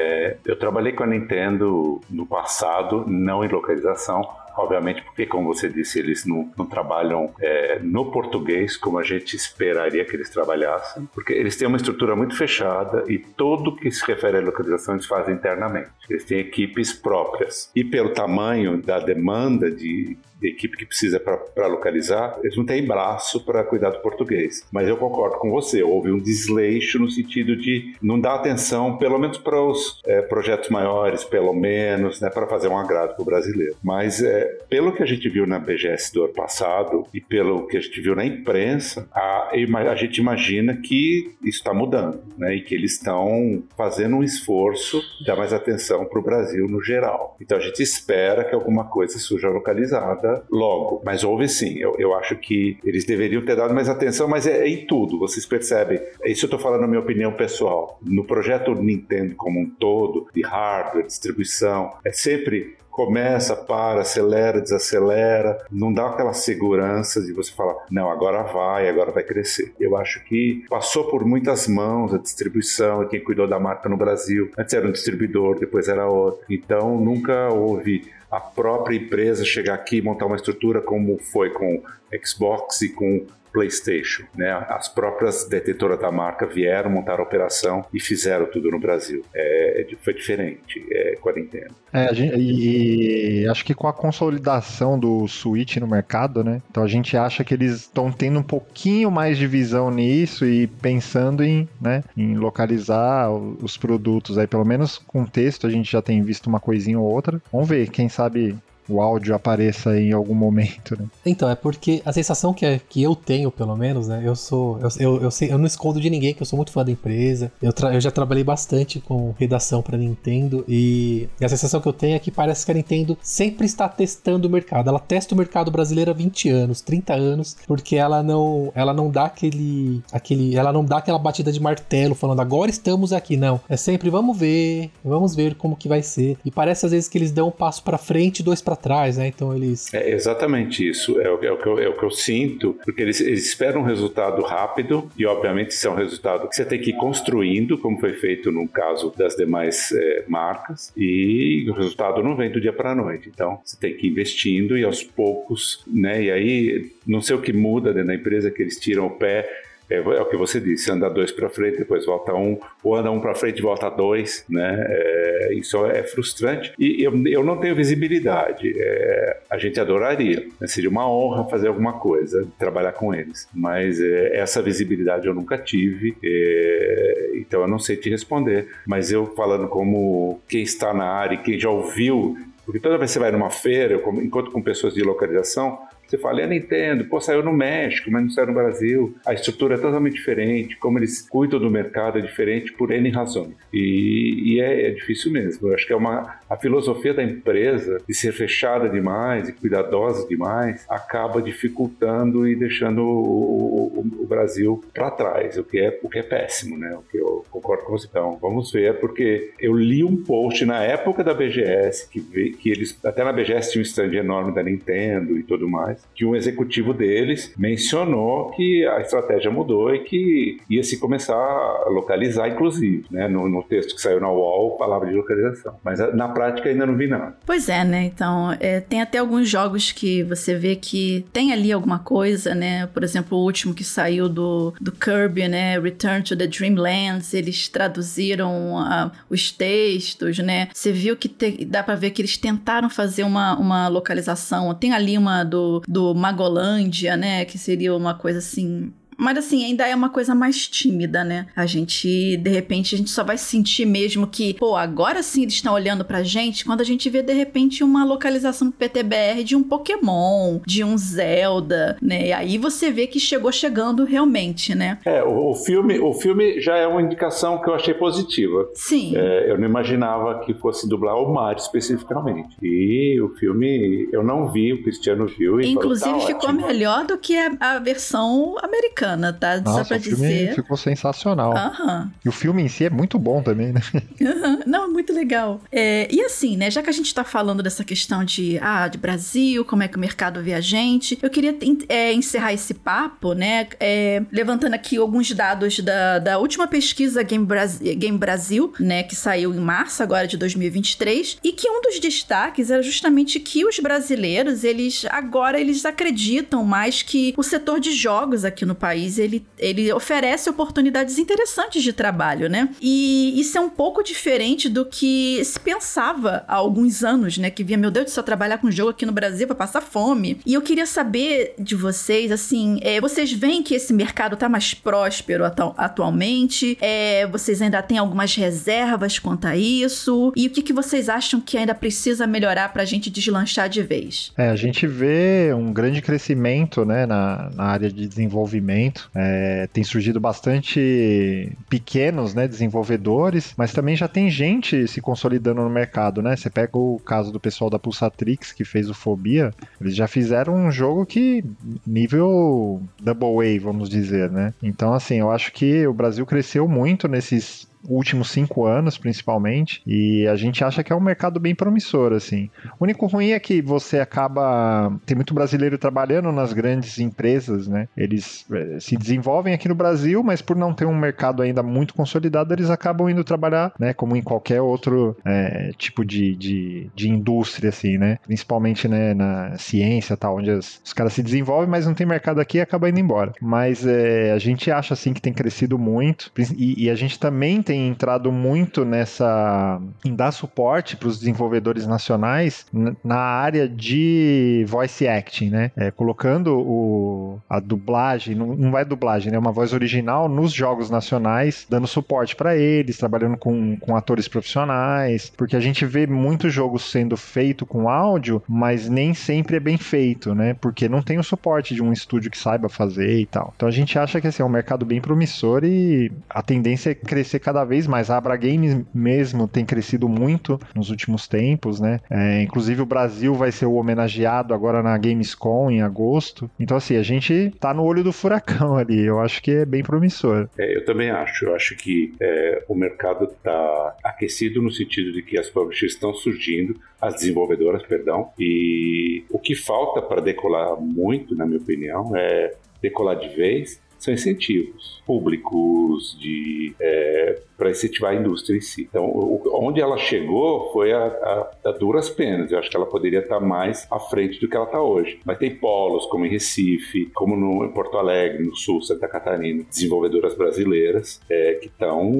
eu trabalhei com a Nintendo no passado, não em localização, obviamente porque, como você disse, eles não, não trabalham é, no português como a gente esperaria que eles trabalhassem, porque eles têm uma estrutura muito fechada e tudo que se refere à localização eles fazem internamente. Eles têm equipes próprias. E pelo tamanho da demanda de de equipe que precisa para localizar, eles não têm braço para cuidar do português. Mas eu concordo com você, houve um desleixo no sentido de não dar atenção, pelo menos para os é, projetos maiores, pelo menos, né, para fazer um agrado para o brasileiro. Mas é, pelo que a gente viu na BGS do ano passado e pelo que a gente viu na imprensa, a, a gente imagina que isso está mudando, né, e que eles estão fazendo um esforço de dar mais atenção para o Brasil no geral. Então a gente espera que alguma coisa seja localizada logo. Mas houve sim. Eu, eu acho que eles deveriam ter dado mais atenção, mas é, é em tudo. Vocês percebem? Isso eu estou falando na minha opinião pessoal. No projeto Nintendo como um todo, de hardware, distribuição, é sempre começa, para, acelera, desacelera, não dá aquela segurança de você falar, não, agora vai, agora vai crescer. Eu acho que passou por muitas mãos a distribuição quem cuidou da marca no Brasil. Antes era um distribuidor, depois era outro. Então nunca houve a própria empresa chegar aqui e montar uma estrutura como foi com Xbox e com PlayStation, né? As próprias detetoras da marca vieram montar a operação e fizeram tudo no Brasil. É, foi diferente é, com a Nintendo. É, gente, e, e acho que com a consolidação do Switch no mercado, né? Então a gente acha que eles estão tendo um pouquinho mais de visão nisso e pensando em, né, em localizar os produtos aí, pelo menos com texto a gente já tem visto uma coisinha ou outra. Vamos ver, quem sabe o áudio apareça em algum momento, né? Então, é porque a sensação que, é, que eu tenho, pelo menos, né? Eu sou. Eu, eu, eu, sei, eu não escondo de ninguém que eu sou muito fã da empresa. Eu, eu já trabalhei bastante com redação pra Nintendo. E, e, a sensação que eu tenho é que parece que a Nintendo sempre está testando o mercado. Ela testa o mercado brasileiro há 20 anos, 30 anos, porque ela não, ela não dá aquele. aquele ela não dá aquela batida de martelo falando agora estamos aqui. Não. É sempre vamos ver, vamos ver como que vai ser. E parece às vezes que eles dão um passo para frente, dois para trás, né? Então eles. É exatamente isso. É o, é o, que, eu, é o que eu sinto, porque eles, eles, esperam um resultado rápido e, obviamente, isso é um resultado que você tem que ir construindo, como foi feito no caso das demais é, marcas, e o resultado não vem do dia para a noite. Então, você tem que ir investindo e aos poucos, né? E aí, não sei o que muda dentro da empresa, que eles tiram o pé é, é o que você disse, anda dois para frente, depois volta um, ou anda um para frente e volta dois, né? É, isso é frustrante e eu, eu não tenho visibilidade. É, a gente adoraria, né? seria uma honra fazer alguma coisa, trabalhar com eles, mas é, essa visibilidade eu nunca tive, é, então eu não sei te responder. Mas eu falando como quem está na área quem já ouviu porque toda vez que você vai numa feira, eu encontro com pessoas de localização, você fala, é Nintendo, pô, saiu no México, mas não saiu no Brasil. A estrutura é totalmente diferente, como eles cuidam do mercado é diferente por N razões. E, e é, é, difícil mesmo. Eu acho que é uma a filosofia da empresa de ser fechada demais e cuidadosa demais acaba dificultando e deixando o, o, o Brasil para trás, o que é o que é péssimo, né? O que eu concordo com você. Então, vamos ver, porque eu li um post na época da BGS que, que eles até na BGS tinha um stand enorme da Nintendo e tudo mais que um executivo deles mencionou que a estratégia mudou e que ia se começar a localizar, inclusive, né? No, no texto que saiu na UOL falava de localização, mas eh, na prática ainda não vi nada. Pois é, né? Então, é, tem até alguns jogos que você vê que tem ali alguma coisa, né? Por exemplo, o último que saiu do, do Kirby, né? Return to the Dreamlands, eles traduziram uh, os textos, né? Você viu que te, dá para ver que eles tentaram fazer uma, uma localização. Tem ali uma do, do Magolândia, né? Que seria uma coisa assim mas assim, ainda é uma coisa mais tímida, né? A gente, de repente, a gente só vai sentir mesmo que, pô, agora sim eles estão olhando pra gente quando a gente vê, de repente, uma localização PTBR de um Pokémon, de um Zelda, né? E aí você vê que chegou chegando realmente, né? É, o, o filme, o filme já é uma indicação que eu achei positiva. Sim. É, eu não imaginava que fosse dublar o Mario especificamente. E o filme, eu não vi, o Cristiano viu e Inclusive falou, tá ficou ótimo. melhor do que a, a versão americana bacana, tá? Nossa, Só pra o filme dizer. ficou sensacional. Aham. E o filme em si é muito bom também, né? Aham. Não, é muito legal. É, e assim, né? Já que a gente tá falando dessa questão de, ah, de Brasil, como é que o mercado vê a gente, eu queria é, encerrar esse papo, né? é, levantando aqui alguns dados da, da última pesquisa Game, Brasil, Game Brasil, né? Que saiu em março agora de 2023, e que um dos destaques era justamente que os brasileiros, eles agora eles acreditam mais que o setor de jogos aqui no país ele, ele oferece oportunidades interessantes de trabalho, né? E isso é um pouco diferente do que se pensava há alguns anos, né? Que via, meu Deus, só trabalhar com jogo aqui no Brasil vai passar fome. E eu queria saber de vocês, assim, é, vocês veem que esse mercado tá mais próspero atu atualmente? É, vocês ainda têm algumas reservas quanto a isso? E o que, que vocês acham que ainda precisa melhorar pra gente deslanchar de vez? É, a gente vê um grande crescimento né, na, na área de desenvolvimento. É, tem surgido bastante pequenos né, desenvolvedores, mas também já tem gente se consolidando no mercado, né? Você pega o caso do pessoal da Pulsatrix que fez o Fobia, eles já fizeram um jogo que nível Double A, vamos dizer, né? Então, assim, eu acho que o Brasil cresceu muito nesses últimos cinco anos, principalmente, e a gente acha que é um mercado bem promissor, assim. O único ruim é que você acaba... Tem muito brasileiro trabalhando nas grandes empresas, né? Eles eh, se desenvolvem aqui no Brasil, mas por não ter um mercado ainda muito consolidado, eles acabam indo trabalhar, né? Como em qualquer outro é, tipo de, de, de, indústria, assim, né? Principalmente, né, na ciência, tal, onde as, os caras se desenvolvem, mas não tem mercado aqui e acaba indo embora. Mas é, a gente acha, assim, que tem crescido muito, e, e a gente também tem tem entrado muito nessa em dar suporte para os desenvolvedores nacionais na área de voice acting, né? É, colocando o, a dublagem, não, não vai dublagem, né? Uma voz original nos jogos nacionais, dando suporte para eles, trabalhando com, com atores profissionais, porque a gente vê muitos jogos sendo feito com áudio, mas nem sempre é bem feito, né? Porque não tem o suporte de um estúdio que saiba fazer e tal. Então a gente acha que assim, é um mercado bem promissor e a tendência é crescer cada cada vez mais. A Abra Games mesmo tem crescido muito nos últimos tempos, né? É, inclusive o Brasil vai ser o homenageado agora na Gamescom em agosto. Então, assim, a gente tá no olho do furacão ali. Eu acho que é bem promissor. É, eu também acho. Eu acho que é, o mercado tá aquecido no sentido de que as publishers estão surgindo, as desenvolvedoras, perdão, e o que falta para decolar muito, na minha opinião, é decolar de vez são incentivos públicos de é, para incentivar a indústria em si. Então, o, onde ela chegou foi a, a, a, duras penas. Eu acho que ela poderia estar mais à frente do que ela está hoje. Mas tem polos como em Recife, como no, em Porto Alegre, no Sul, Santa Catarina, desenvolvedoras brasileiras é, que estão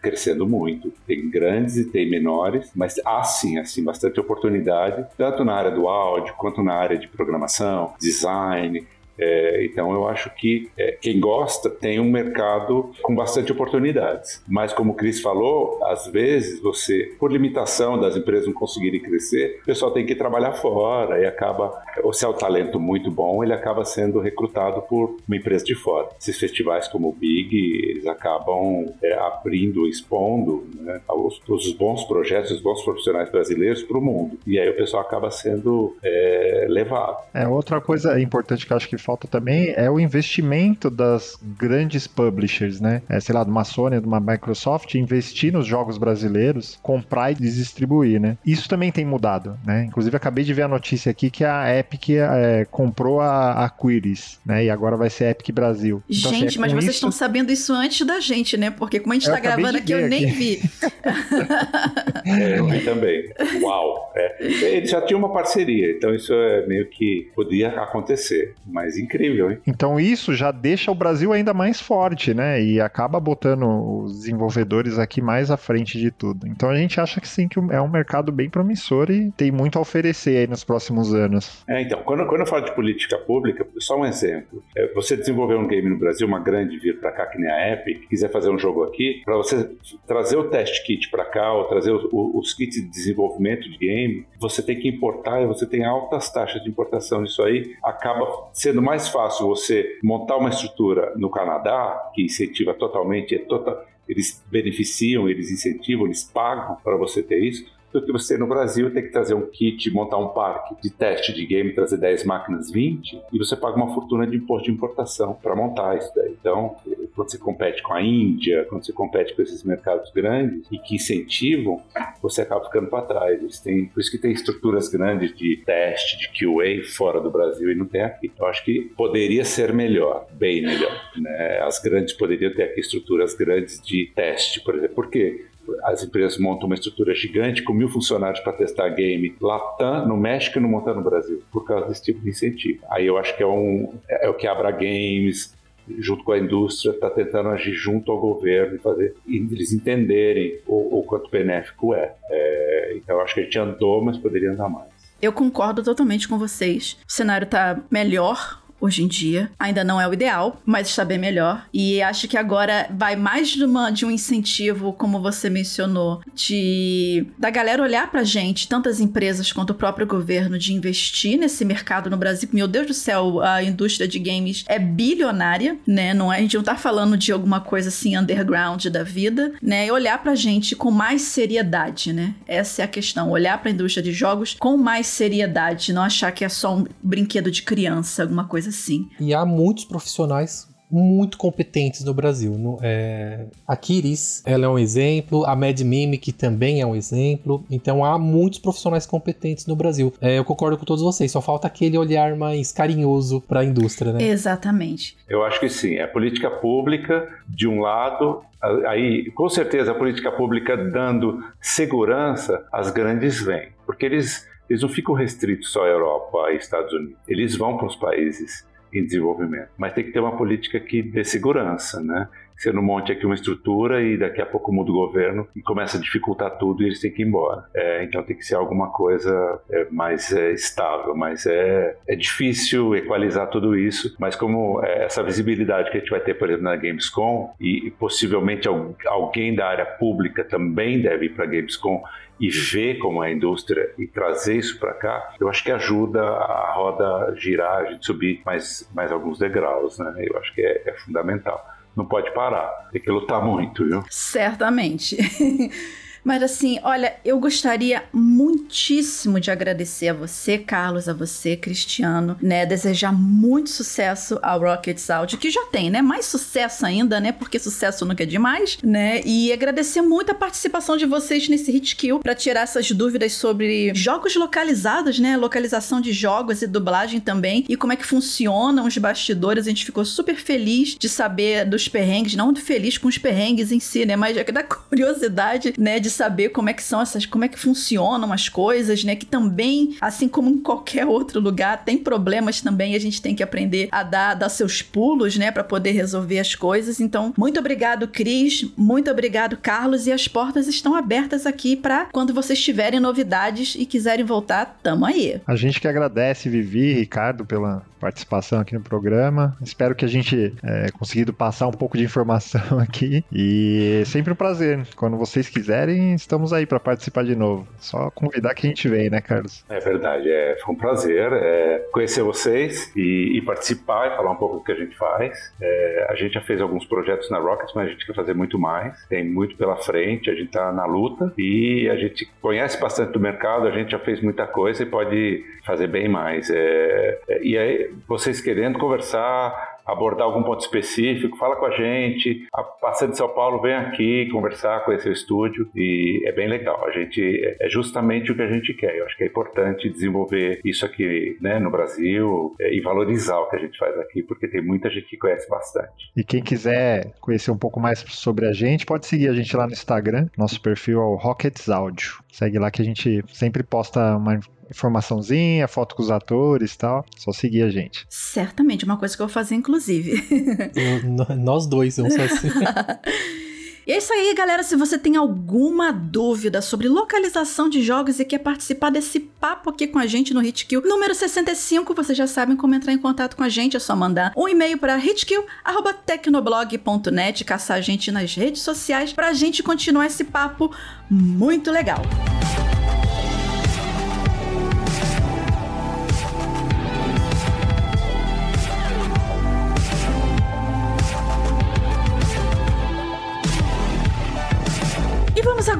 crescendo muito. Tem grandes e tem menores, mas há sim, assim, bastante oportunidade, tanto na área do áudio quanto na área de programação, design, é, então eu acho que é, quem gosta tem um mercado com bastante oportunidades. Mas como o Cris falou, às vezes você, por limitação das empresas não conseguirem crescer, o pessoal tem que trabalhar fora e acaba, ou se é um talento muito bom, ele acaba sendo recrutado por uma empresa de fora. Esses festivais como o Big, eles acabam é, abrindo, expondo né, os, os, bons projetos, os bons profissionais brasileiros para o mundo. E aí o pessoal acaba sendo é, levado. É outra coisa importante que eu acho que falta também é o investimento das grandes publishers, né? É, sei lá, de uma Sony, de uma Microsoft, investir nos jogos brasileiros, comprar e distribuir, né? Isso também tem mudado, né? Inclusive, acabei de ver a notícia aqui que a Epic é, comprou a, a Quiris, né? E agora vai ser Epic Brasil. Então, assim, gente, assim, é mas vocês isso... estão sabendo isso antes da gente, né? Porque como a gente está gravando aqui, eu nem vi. é, eu vi também. Uau! É. <laughs> Eles já tinham uma parceria, então isso é meio que podia acontecer, mas mas incrível, hein? Então isso já deixa o Brasil ainda mais forte, né? E acaba botando os desenvolvedores aqui mais à frente de tudo. Então a gente acha que sim, que é um mercado bem promissor e tem muito a oferecer aí nos próximos anos. É, então, quando, quando eu falo de política pública, só um exemplo. É, você desenvolver um game no Brasil, uma grande vir para cá, que nem a Epic, quiser fazer um jogo aqui, para você trazer o test kit para cá, ou trazer os, os kits de desenvolvimento de game, você tem que importar e você tem altas taxas de importação. Isso aí acaba sendo mais fácil você montar uma estrutura no Canadá, que incentiva totalmente, é total, eles beneficiam, eles incentivam, eles pagam para você ter isso, do que você no Brasil ter que trazer um kit, montar um parque de teste de game, trazer 10 máquinas, 20, e você paga uma fortuna de imposto de importação para montar isso daí. Então, quando você compete com a Índia, quando você compete com esses mercados grandes e que incentivam, você acaba ficando para trás. Eles têm, por isso que tem estruturas grandes de teste, de QA fora do Brasil e não tem aqui. Eu acho que poderia ser melhor, bem melhor. Né? As grandes poderiam ter aqui estruturas grandes de teste, por exemplo. Por quê? As empresas montam uma estrutura gigante com mil funcionários para testar game Latam, no México e não montar no Brasil, por causa desse tipo de incentivo. Aí eu acho que é, um, é o que a Abra Games, junto com a indústria, está tentando agir junto ao governo e fazer eles entenderem o, o quanto benéfico é. é. Então eu acho que a gente andou, mas poderia andar mais. Eu concordo totalmente com vocês. O cenário está melhor hoje em dia. Ainda não é o ideal, mas está bem melhor. E acho que agora vai mais de, uma, de um incentivo, como você mencionou, de da galera olhar pra gente, tantas empresas quanto o próprio governo, de investir nesse mercado no Brasil. Meu Deus do céu, a indústria de games é bilionária, né? Não é, a gente não tá falando de alguma coisa assim underground da vida, né? E olhar pra gente com mais seriedade, né? Essa é a questão. Olhar pra indústria de jogos com mais seriedade, não achar que é só um brinquedo de criança, alguma coisa assim. E há muitos profissionais muito competentes no Brasil. No, é, a Kiris, ela é um exemplo, a Mad Mimic também é um exemplo. Então há muitos profissionais competentes no Brasil. É, eu concordo com todos vocês, só falta aquele olhar mais carinhoso para a indústria, né? Exatamente. Eu acho que sim. É política pública, de um lado, aí com certeza a política pública dando segurança, as grandes vêm. Porque eles, eles não ficam restritos só à Europa e Estados Unidos. Eles vão para os países em desenvolvimento. Mas tem que ter uma política que dê segurança, né? Você não monte aqui uma estrutura e daqui a pouco muda o governo e começa a dificultar tudo e eles têm que ir embora. É, então tem que ser alguma coisa é, mais é, estável, mas é, é difícil equalizar tudo isso. Mas como é, essa visibilidade que a gente vai ter, por exemplo, na Gamescom e, e possivelmente alguém da área pública também deve ir para a Gamescom e ver como é a indústria e trazer isso para cá, eu acho que ajuda a roda girar, a gente subir mais, mais alguns degraus, né? Eu acho que é, é fundamental. Não pode parar, tem que lutar muito, viu? Certamente. <laughs> Mas assim, olha, eu gostaria muitíssimo de agradecer a você, Carlos, a você, Cristiano, né? Desejar muito sucesso ao Rockets Audio, que já tem, né? Mais sucesso ainda, né? Porque sucesso nunca é demais, né? E agradecer muito a participação de vocês nesse Hit Kill para tirar essas dúvidas sobre jogos localizados, né? Localização de jogos e dublagem também e como é que funcionam os bastidores. A gente ficou super feliz de saber dos perrengues, não feliz com os perrengues em si, né? Mas que da <laughs> curiosidade, né, de saber como é que são essas, como é que funcionam as coisas, né? Que também, assim como em qualquer outro lugar, tem problemas também. A gente tem que aprender a dar, dar seus pulos, né, para poder resolver as coisas. Então, muito obrigado, Cris. Muito obrigado, Carlos. E as portas estão abertas aqui para quando vocês tiverem novidades e quiserem voltar, tamo aí. A gente que agradece, Vivi e Ricardo, pela participação aqui no programa. Espero que a gente é, conseguido passar um pouco de informação <laughs> aqui. E sempre um prazer. Quando vocês quiserem, estamos aí para participar de novo. Só convidar que a gente vem, né, Carlos? É verdade. É, foi um prazer é, conhecer vocês e, e, participar e falar um pouco do que a gente faz. É, a gente já fez alguns projetos na Rockets, mas a gente quer fazer muito mais. Tem muito pela frente, a gente está na luta e a gente conhece bastante do mercado, a gente já fez muita coisa e pode fazer bem mais. É, é e aí, vocês querendo conversar, abordar algum ponto específico, fala com a gente. A Passa de São Paulo vem aqui conversar, conhecer o estúdio e é bem legal. A gente é justamente o que a gente quer. Eu acho que é importante desenvolver isso aqui né, no Brasil é, e valorizar o que a gente faz aqui, porque tem muita gente que conhece bastante. E quem quiser conhecer um pouco mais sobre a gente, pode seguir a gente lá no Instagram. Nosso perfil é o Rockets Audio. Segue lá que a gente sempre posta uma informaçãozinha, foto com os atores e tal. Só seguir a gente. Certamente, uma coisa que eu vou fazer, inclusive. Eu, nós dois vamos fazer. <laughs> E é isso aí, galera. Se você tem alguma dúvida sobre localização de jogos e quer participar desse papo aqui com a gente no Hitkill número 65, vocês já sabem como entrar em contato com a gente. É só mandar um e-mail para hitkill.tecnoblog.net, caçar a gente nas redes sociais para a gente continuar esse papo muito legal. vamos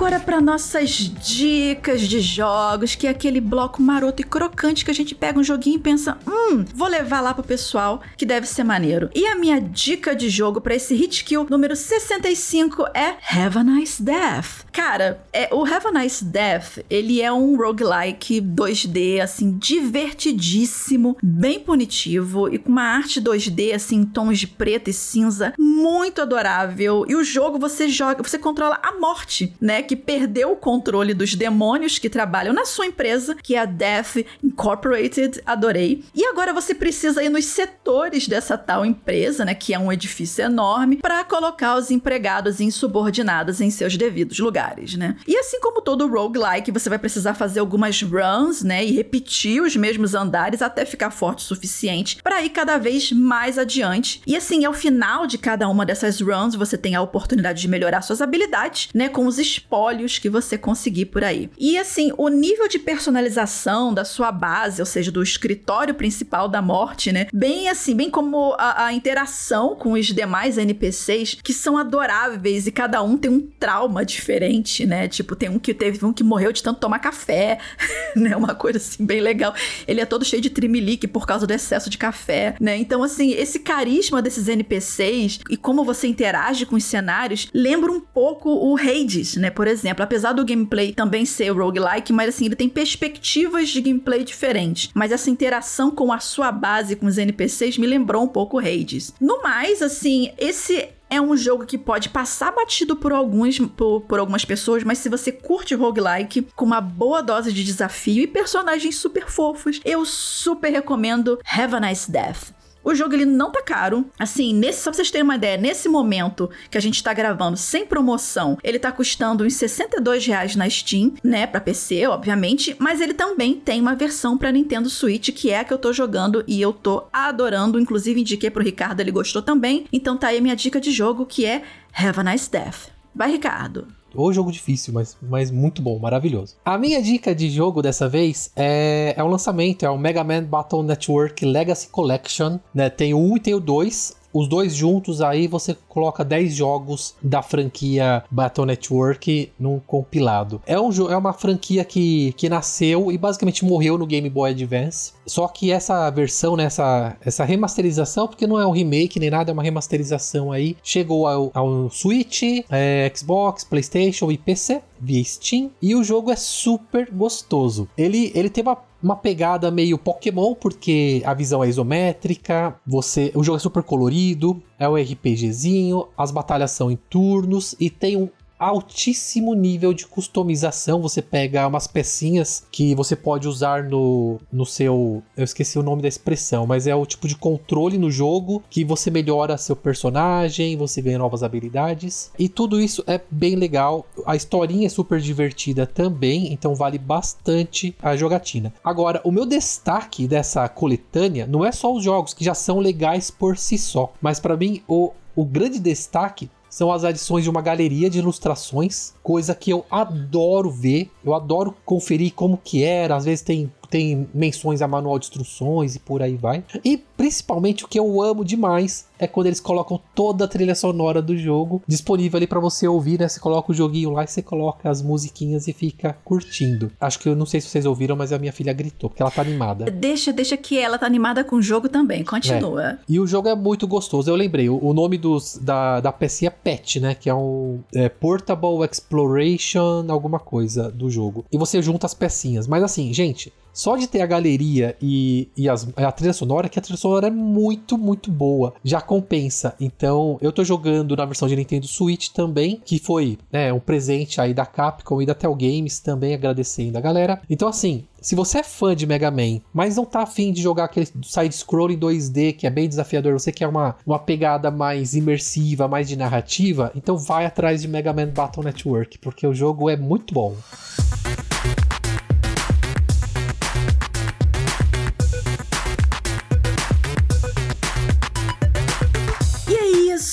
agora para nossas dicas de jogos, que é aquele bloco maroto e crocante que a gente pega um joguinho e pensa, hum, vou levar lá pro pessoal, que deve ser maneiro. E a minha dica de jogo para esse hit kill número 65 é Have a Nice Death. Cara, é, o Have a Nice Death, ele é um roguelike 2D, assim, divertidíssimo, bem punitivo e com uma arte 2D, assim, em tons de preto e cinza, muito adorável. E o jogo você joga, você controla a morte né, que perdeu o controle dos demônios que trabalham na sua empresa, que é a Death Incorporated, adorei. E agora você precisa ir nos setores dessa tal empresa, né, que é um edifício enorme, para colocar os empregados insubordinados em seus devidos lugares, né? E assim como todo roguelike, você vai precisar fazer algumas runs, né, e repetir os mesmos andares até ficar forte o suficiente para ir cada vez mais adiante. E assim, ao final de cada uma dessas runs, você tem a oportunidade de melhorar suas habilidades, né, com os espólios que você conseguir por aí. E assim, o nível de personalização da sua base, ou seja, do escritório principal da morte, né? Bem assim, bem como a, a interação com os demais NPCs, que são adoráveis e cada um tem um trauma diferente, né? Tipo, tem um que teve um que morreu de tanto tomar café, <laughs> né? Uma coisa assim bem legal. Ele é todo cheio de trimelique por causa do excesso de café, né? Então, assim, esse carisma desses NPCs e como você interage com os cenários lembra um pouco o Hades, né? Por exemplo, apesar do gameplay também ser roguelike, mas assim, ele tem perspectivas de gameplay diferentes. Mas essa interação com a sua base, com os NPCs, me lembrou um pouco Hades. No mais, assim, esse é um jogo que pode passar batido por alguns por, por, algumas pessoas, mas se você curte roguelike com uma boa dose de desafio e personagens super fofos, eu super recomendo Have a Nice Death. O jogo ele não tá caro. Assim, nesse, só pra vocês terem uma ideia, nesse momento que a gente tá gravando sem promoção, ele tá custando uns 62 reais na Steam, né? Pra PC, obviamente. Mas ele também tem uma versão pra Nintendo Switch, que é a que eu tô jogando e eu tô adorando. Inclusive, indiquei pro Ricardo, ele gostou também. Então tá aí a minha dica de jogo, que é Have a Nice Death. Vai, Ricardo. Ou jogo difícil, mas, mas muito bom, maravilhoso. A minha dica de jogo dessa vez é, é um lançamento, é o Mega Man Battle Network Legacy Collection. Né? Tem o 1 e tem o 2. Os dois juntos aí você coloca 10 jogos da franquia Battle Network num compilado. É, um, é uma franquia que, que nasceu e basicamente morreu no Game Boy Advance. Só que essa versão, né, essa, essa remasterização, porque não é um remake nem nada, é uma remasterização aí, chegou ao, ao Switch, é, Xbox, PlayStation e PC via Steam. E o jogo é super gostoso. Ele, ele tem uma uma pegada meio Pokémon, porque a visão é isométrica, você, o jogo é super colorido, é um RPGzinho, as batalhas são em turnos e tem um altíssimo nível de customização. Você pega umas pecinhas que você pode usar no, no seu. Eu esqueci o nome da expressão, mas é o tipo de controle no jogo que você melhora seu personagem, você ganha novas habilidades. E tudo isso é bem legal. A historinha é super divertida também, então vale bastante a jogatina. Agora, o meu destaque dessa coletânea não é só os jogos que já são legais por si só, mas para mim o, o grande destaque são as adições de uma galeria de ilustrações, coisa que eu adoro ver, eu adoro conferir como que era, às vezes tem tem menções a manual de instruções e por aí vai. E principalmente o que eu amo demais é quando eles colocam toda a trilha sonora do jogo disponível ali para você ouvir, né? Você coloca o joguinho lá e você coloca as musiquinhas e fica curtindo. Acho que eu não sei se vocês ouviram, mas a minha filha gritou, porque ela tá animada. Deixa, deixa que ela tá animada com o jogo também. Continua. É. E o jogo é muito gostoso. Eu lembrei, o, o nome dos, da, da pecinha é PET, né? Que é um é, Portable Exploration, alguma coisa do jogo. E você junta as pecinhas. Mas assim, gente, só de ter a galeria e, e as, a trilha sonora, que a trilha sonora é muito, muito boa. Já compensa. Então, eu tô jogando na versão de Nintendo Switch também, que foi né, um presente aí da Capcom e da Tel Games também, agradecendo a galera. Então, assim, se você é fã de Mega Man, mas não tá afim de jogar aquele side-scroll em 2D, que é bem desafiador, você quer uma, uma pegada mais imersiva, mais de narrativa, então vai atrás de Mega Man Battle Network, porque o jogo é muito bom.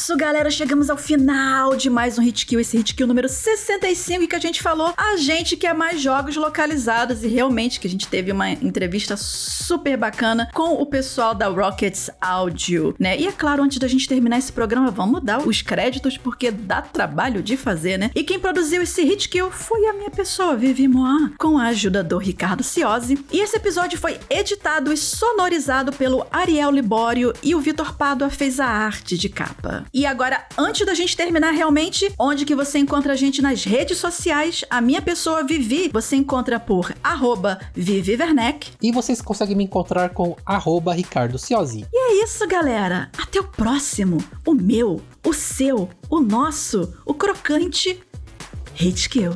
Isso, galera, chegamos ao final de mais um Hit Kill, esse Hit Kill número 65 que a gente falou, a gente quer mais jogos localizados e realmente que a gente teve uma entrevista super bacana com o pessoal da Rockets Audio, né? E é claro, antes da gente terminar esse programa, vamos dar os créditos porque dá trabalho de fazer, né? E quem produziu esse Hit Kill foi a minha pessoa, Vivi Moan, com a ajuda do Ricardo Ciosi. E esse episódio foi editado e sonorizado pelo Ariel Libório e o Vitor Pádua fez a arte de capa. E agora, antes da gente terminar realmente, onde que você encontra a gente nas redes sociais? A minha pessoa Vivi, você encontra por arroba Vivi Werneck. E vocês conseguem me encontrar com arroba Ricardo Ciosi. E é isso, galera. Até o próximo. O meu, o seu, o nosso, o crocante Hate Kill.